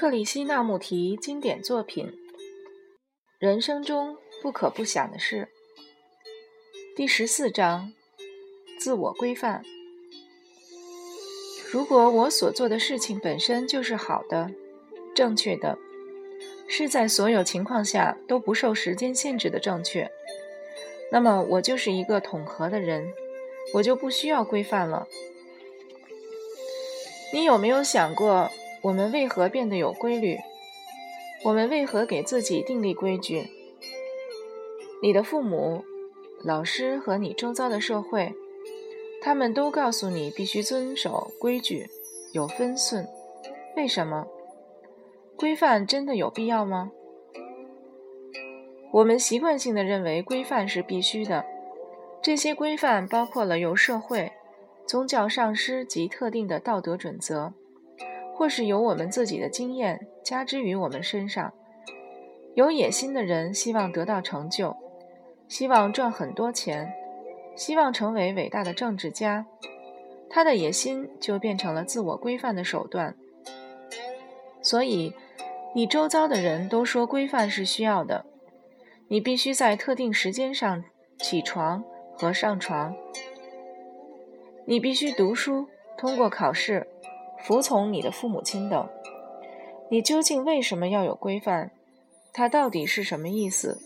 克里希那穆提经典作品：人生中不可不想的事。第十四章：自我规范。如果我所做的事情本身就是好的、正确的，是在所有情况下都不受时间限制的正确，那么我就是一个统合的人，我就不需要规范了。你有没有想过？我们为何变得有规律？我们为何给自己订立规矩？你的父母、老师和你周遭的社会，他们都告诉你必须遵守规矩，有分寸。为什么？规范真的有必要吗？我们习惯性的认为规范是必须的。这些规范包括了由社会、宗教上师及特定的道德准则。或是由我们自己的经验加之于我们身上。有野心的人希望得到成就，希望赚很多钱，希望成为伟大的政治家，他的野心就变成了自我规范的手段。所以，你周遭的人都说规范是需要的。你必须在特定时间上起床和上床。你必须读书，通过考试。服从你的父母亲等，你究竟为什么要有规范？它到底是什么意思？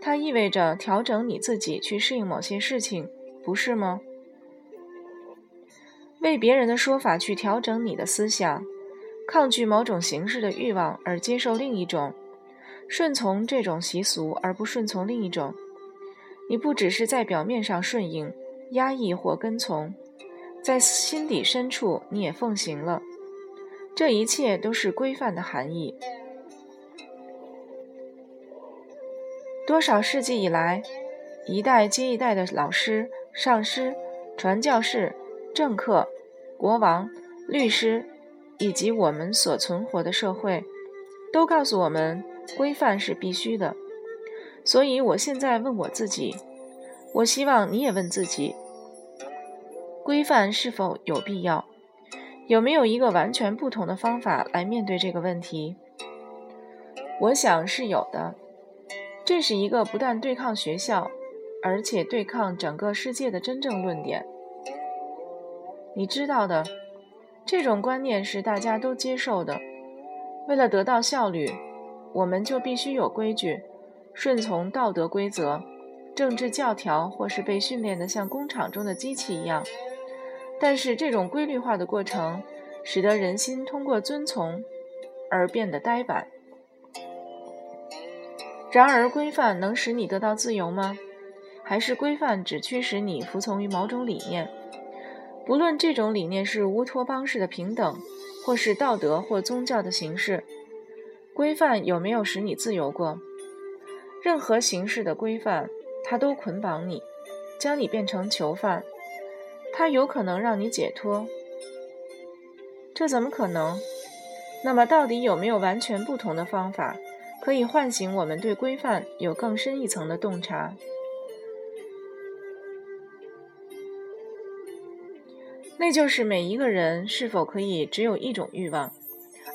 它意味着调整你自己去适应某些事情，不是吗？为别人的说法去调整你的思想，抗拒某种形式的欲望而接受另一种，顺从这种习俗而不顺从另一种。你不只是在表面上顺应、压抑或跟从。在心底深处，你也奉行了。这一切都是规范的含义。多少世纪以来，一代接一代的老师、上师、传教士、政客、国王、律师，以及我们所存活的社会，都告诉我们，规范是必须的。所以，我现在问我自己，我希望你也问自己。规范是否有必要？有没有一个完全不同的方法来面对这个问题？我想是有的。这是一个不但对抗学校，而且对抗整个世界的真正论点。你知道的，这种观念是大家都接受的。为了得到效率，我们就必须有规矩，顺从道德规则、政治教条，或是被训练的像工厂中的机器一样。但是这种规律化的过程，使得人心通过遵从而变得呆板。然而，规范能使你得到自由吗？还是规范只驱使你服从于某种理念？不论这种理念是乌托邦式的平等，或是道德或宗教的形式，规范有没有使你自由过？任何形式的规范，它都捆绑你，将你变成囚犯。它有可能让你解脱，这怎么可能？那么，到底有没有完全不同的方法，可以唤醒我们对规范有更深一层的洞察？那就是每一个人是否可以只有一种欲望，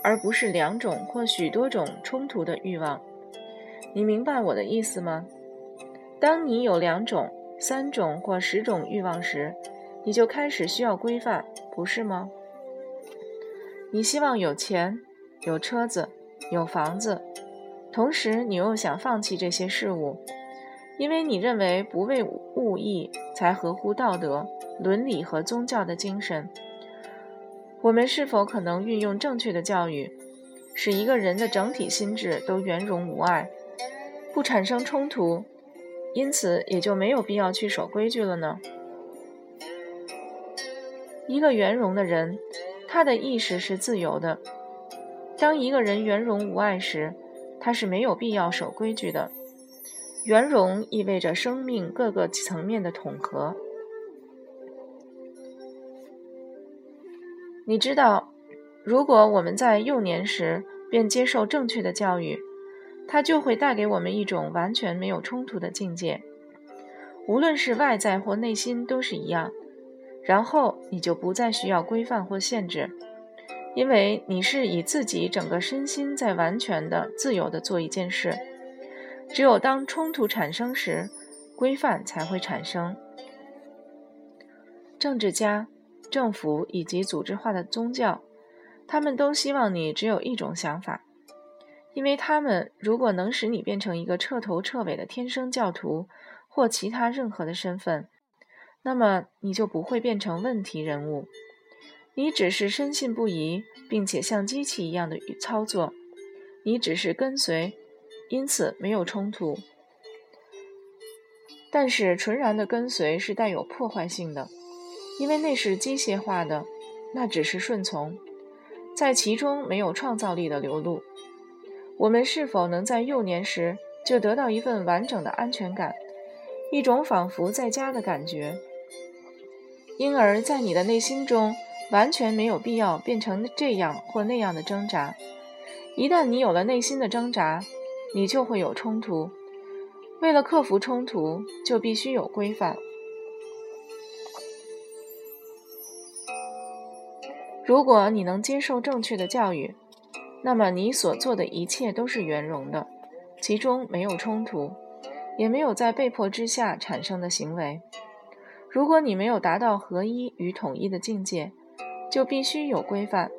而不是两种或许多种冲突的欲望？你明白我的意思吗？当你有两种、三种或十种欲望时，你就开始需要规范，不是吗？你希望有钱、有车子、有房子，同时你又想放弃这些事物，因为你认为不为物役才合乎道德、伦理和宗教的精神。我们是否可能运用正确的教育，使一个人的整体心智都圆融无碍，不产生冲突，因此也就没有必要去守规矩了呢？一个圆融的人，他的意识是自由的。当一个人圆融无碍时，他是没有必要守规矩的。圆融意味着生命各个层面的统合。你知道，如果我们在幼年时便接受正确的教育，它就会带给我们一种完全没有冲突的境界，无论是外在或内心都是一样。然后你就不再需要规范或限制，因为你是以自己整个身心在完全的、自由的做一件事。只有当冲突产生时，规范才会产生。政治家、政府以及组织化的宗教，他们都希望你只有一种想法，因为他们如果能使你变成一个彻头彻尾的天生教徒或其他任何的身份，那么你就不会变成问题人物。你只是深信不疑，并且像机器一样的操作，你只是跟随，因此没有冲突。但是纯然的跟随是带有破坏性的。因为那是机械化的，那只是顺从，在其中没有创造力的流露。我们是否能在幼年时就得到一份完整的安全感，一种仿佛在家的感觉？因而，在你的内心中完全没有必要变成这样或那样的挣扎。一旦你有了内心的挣扎，你就会有冲突。为了克服冲突，就必须有规范。如果你能接受正确的教育，那么你所做的一切都是圆融的，其中没有冲突，也没有在被迫之下产生的行为。如果你没有达到合一与统一的境界，就必须有规范。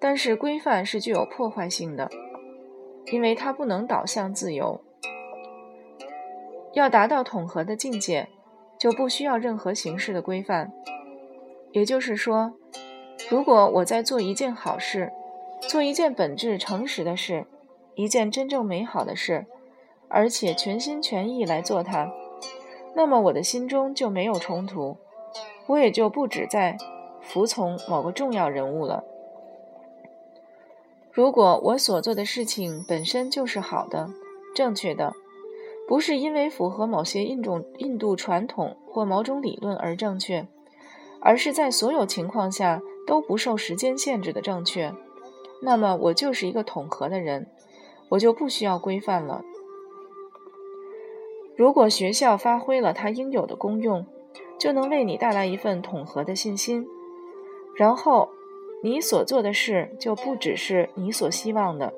但是规范是具有破坏性的，因为它不能导向自由。要达到统合的境界，就不需要任何形式的规范。也就是说。如果我在做一件好事，做一件本质诚实的事，一件真正美好的事，而且全心全意来做它，那么我的心中就没有冲突，我也就不只在服从某个重要人物了。如果我所做的事情本身就是好的、正确的，不是因为符合某些印种印度传统或某种理论而正确，而是在所有情况下。都不受时间限制的正确，那么我就是一个统合的人，我就不需要规范了。如果学校发挥了它应有的功用，就能为你带来一份统合的信心，然后你所做的事就不只是你所希望的，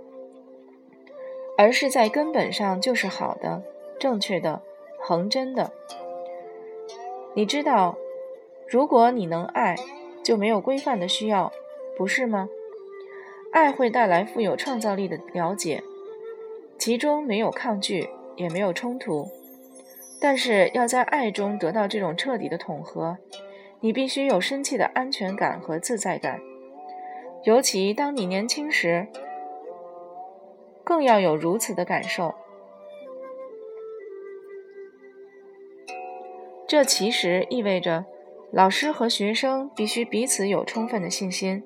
而是在根本上就是好的、正确的、恒真的。你知道，如果你能爱。就没有规范的需要，不是吗？爱会带来富有创造力的了解，其中没有抗拒，也没有冲突。但是要在爱中得到这种彻底的统合，你必须有深切的安全感和自在感，尤其当你年轻时，更要有如此的感受。这其实意味着。老师和学生必须彼此有充分的信心，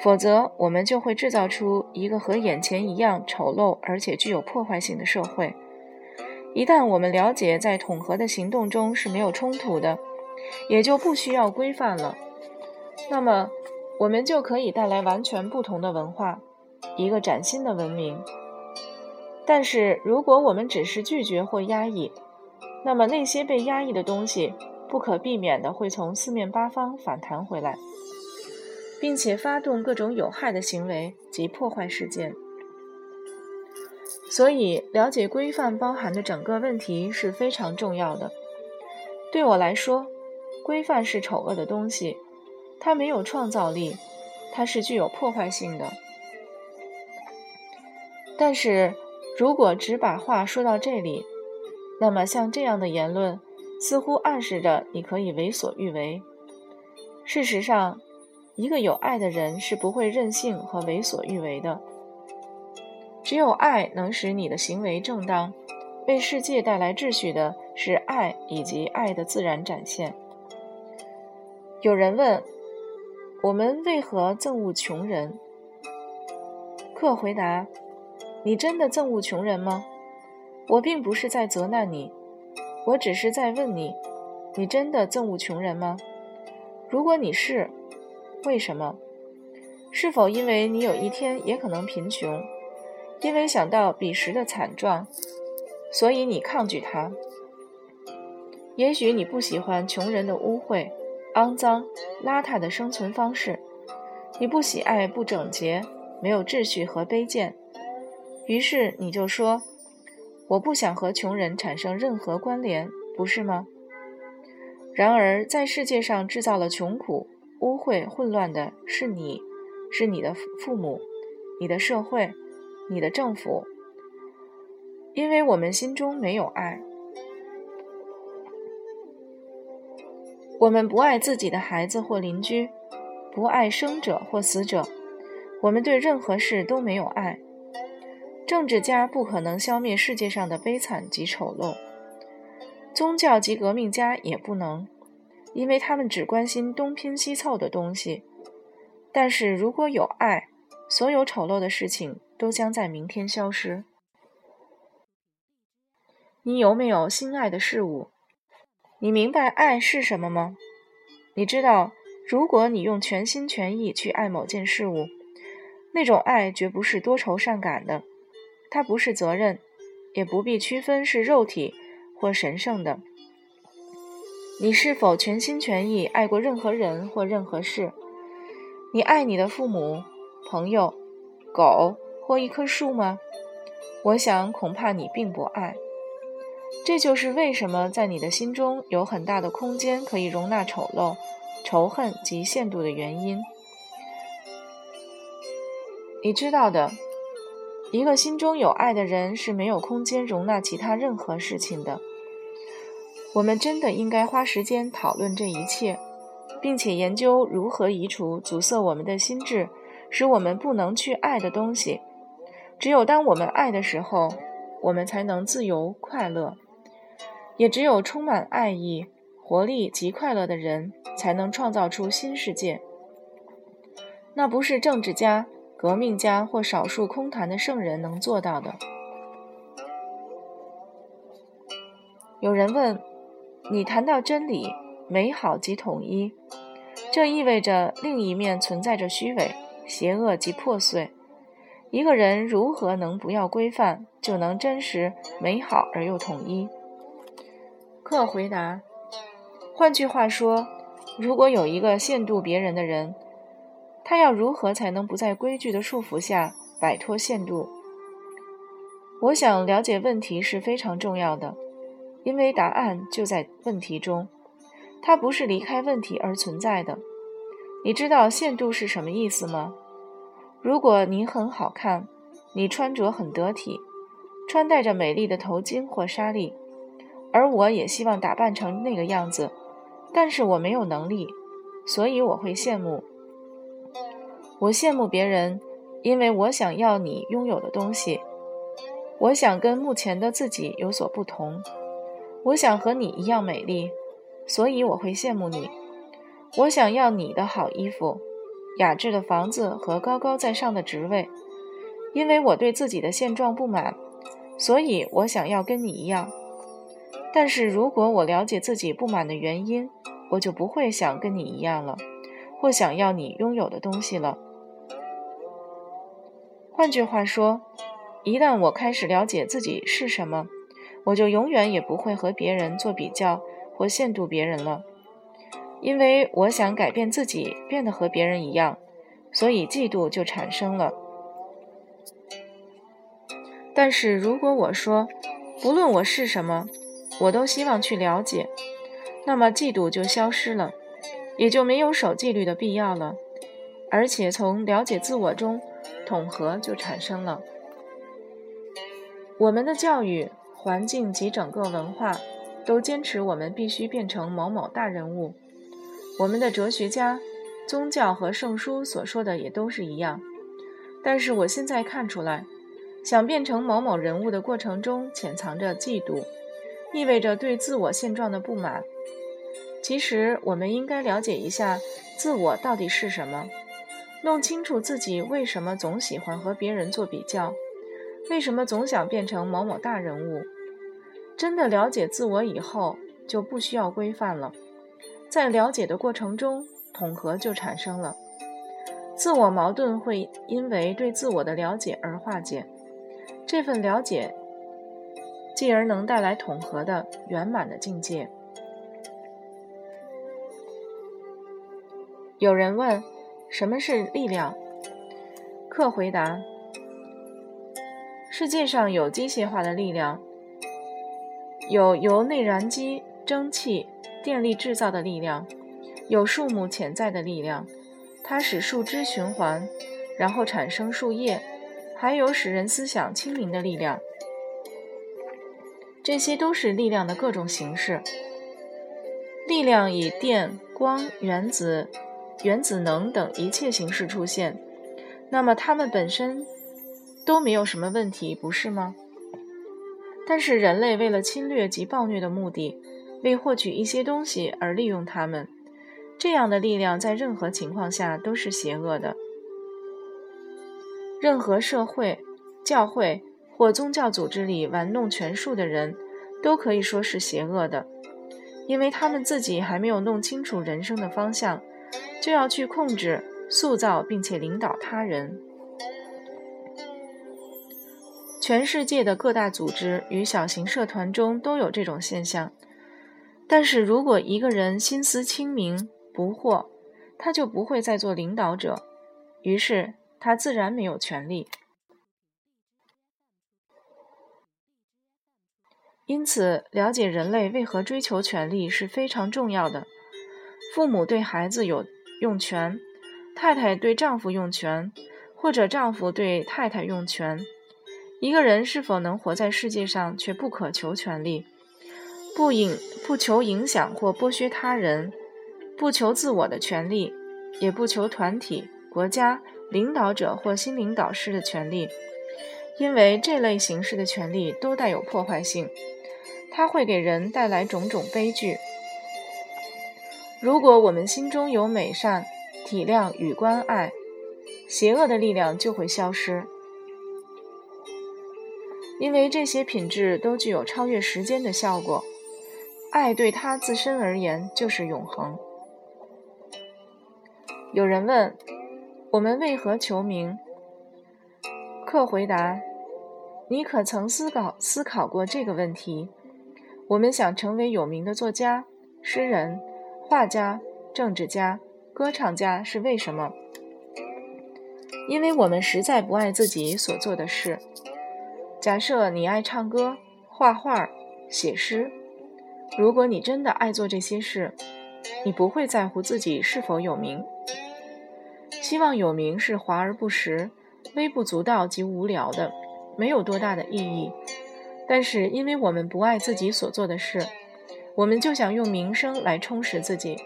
否则我们就会制造出一个和眼前一样丑陋而且具有破坏性的社会。一旦我们了解在统合的行动中是没有冲突的，也就不需要规范了，那么我们就可以带来完全不同的文化，一个崭新的文明。但是如果我们只是拒绝或压抑，那么那些被压抑的东西。不可避免的会从四面八方反弹回来，并且发动各种有害的行为及破坏事件。所以，了解规范包含的整个问题是非常重要的。对我来说，规范是丑恶的东西，它没有创造力，它是具有破坏性的。但是如果只把话说到这里，那么像这样的言论。似乎暗示着你可以为所欲为。事实上，一个有爱的人是不会任性和为所欲为的。只有爱能使你的行为正当，为世界带来秩序的是爱以及爱的自然展现。有人问：我们为何憎恶穷人？克回答：你真的憎恶穷人吗？我并不是在责难你。我只是在问你：你真的憎恶穷人吗？如果你是，为什么？是否因为你有一天也可能贫穷？因为想到彼时的惨状，所以你抗拒他？也许你不喜欢穷人的污秽、肮脏、邋遢的生存方式，你不喜爱不整洁、没有秩序和卑贱，于是你就说：“我不想和穷人产生任何关联，不是吗？”然而，在世界上制造了穷苦、污秽、混乱的是你，是你的父母、你的社会、你的政府，因为我们心中没有爱。我们不爱自己的孩子或邻居。不爱生者或死者，我们对任何事都没有爱。政治家不可能消灭世界上的悲惨及丑陋，宗教及革命家也不能，因为他们只关心东拼西凑的东西。但是如果有爱，所有丑陋的事情都将在明天消失。你有没有心爱的事物？你明白爱是什么吗？你知道？如果你用全心全意去爱某件事物，那种爱绝不是多愁善感的，它不是责任，也不必区分是肉体或神圣的。你是否全心全意爱过任何人或任何事？你爱你的父母、朋友、狗或一棵树吗？我想恐怕你并不爱。这就是为什么在你的心中有很大的空间可以容纳丑陋。仇恨及限度的原因，你知道的。一个心中有爱的人是没有空间容纳其他任何事情的。我们真的应该花时间讨论这一切，并且研究如何移除阻塞我们的心智，使我们不能去爱的东西。只有当我们爱的时候，我们才能自由快乐。也只有充满爱意。活力及快乐的人才能创造出新世界。那不是政治家、革命家或少数空谈的圣人能做到的。有人问：你谈到真理、美好及统一，这意味着另一面存在着虚伪、邪恶及破碎。一个人如何能不要规范，就能真实、美好而又统一？克回答。换句话说，如果有一个限度别人的人，他要如何才能不在规矩的束缚下摆脱限度？我想了解问题是非常重要的，因为答案就在问题中，它不是离开问题而存在的。你知道限度是什么意思吗？如果你很好看，你穿着很得体，穿戴着美丽的头巾或纱丽，而我也希望打扮成那个样子。但是我没有能力，所以我会羡慕。我羡慕别人，因为我想要你拥有的东西。我想跟目前的自己有所不同。我想和你一样美丽，所以我会羡慕你。我想要你的好衣服、雅致的房子和高高在上的职位，因为我对自己的现状不满，所以我想要跟你一样。但是如果我了解自己不满的原因，我就不会想跟你一样了，或想要你拥有的东西了。换句话说，一旦我开始了解自己是什么，我就永远也不会和别人做比较或限度别人了，因为我想改变自己，变得和别人一样，所以嫉妒就产生了。但是如果我说，不论我是什么，我都希望去了解，那么嫉妒就消失了，也就没有守纪律的必要了。而且从了解自我中，统合就产生了。我们的教育环境及整个文化都坚持我们必须变成某某大人物。我们的哲学家、宗教和圣书所说的也都是一样。但是我现在看出来，想变成某某人物的过程中潜藏着嫉妒。意味着对自我现状的不满。其实，我们应该了解一下自我到底是什么，弄清楚自己为什么总喜欢和别人做比较，为什么总想变成某某大人物。真的了解自我以后，就不需要规范了。在了解的过程中，统合就产生了。自我矛盾会因为对自我的了解而化解。这份了解。继而能带来统合的圆满的境界。有人问：什么是力量？克回答：世界上有机械化的力量，有由内燃机、蒸汽、电力制造的力量，有树木潜在的力量，它使树枝循环，然后产生树叶，还有使人思想清明的力量。这些都是力量的各种形式。力量以电、光、原子、原子能等一切形式出现，那么它们本身都没有什么问题，不是吗？但是人类为了侵略及暴虐的目的，为获取一些东西而利用他们，这样的力量在任何情况下都是邪恶的。任何社会、教会或宗教组织里玩弄权术的人，都可以说是邪恶的。因为他们自己还没有弄清楚人生的方向，就要去控制、塑造并且领导他人。全世界的各大组织与小型社团中都有这种现象。但是如果一个人心思清明、不惑，他就不会再做领导者，于是他自然没有权利。因此，了解人类为何追求权力是非常重要的。父母对孩子有用权，太太对丈夫用权，或者丈夫对太太用权。一个人是否能活在世界上，却不可求权力，不影不求影响或剥削他人，不求自我的权利，也不求团体、国家领导者或心灵导师的权利，因为这类形式的权利都带有破坏性。它会给人带来种种悲剧。如果我们心中有美善、体谅与关爱，邪恶的力量就会消失，因为这些品质都具有超越时间的效果。爱对他自身而言就是永恒。有人问：我们为何求名？克回答：你可曾思考思考过这个问题？我们想成为有名的作家、诗人、画家、政治家、歌唱家，是为什么？因为我们实在不爱自己所做的事。假设你爱唱歌、画画、写诗，如果你真的爱做这些事，你不会在乎自己是否有名。希望有名是华而不实、微不足道及无聊的，没有多大的意义。但是，因为我们不爱自己所做的事，我们就想用名声来充实自己。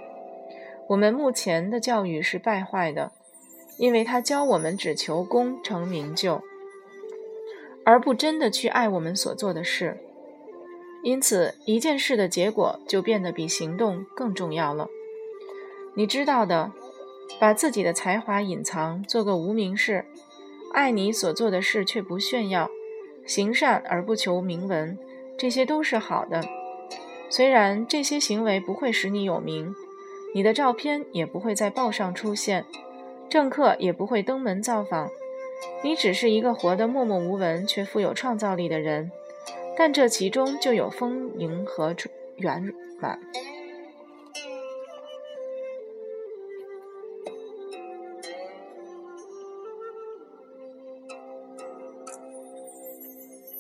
我们目前的教育是败坏的，因为他教我们只求功成名就，而不真的去爱我们所做的事。因此，一件事的结果就变得比行动更重要了。你知道的，把自己的才华隐藏，做个无名氏，爱你所做的事却不炫耀。行善而不求名闻，这些都是好的。虽然这些行为不会使你有名，你的照片也不会在报上出现，政客也不会登门造访，你只是一个活得默默无闻却富有创造力的人。但这其中就有丰盈和圆满。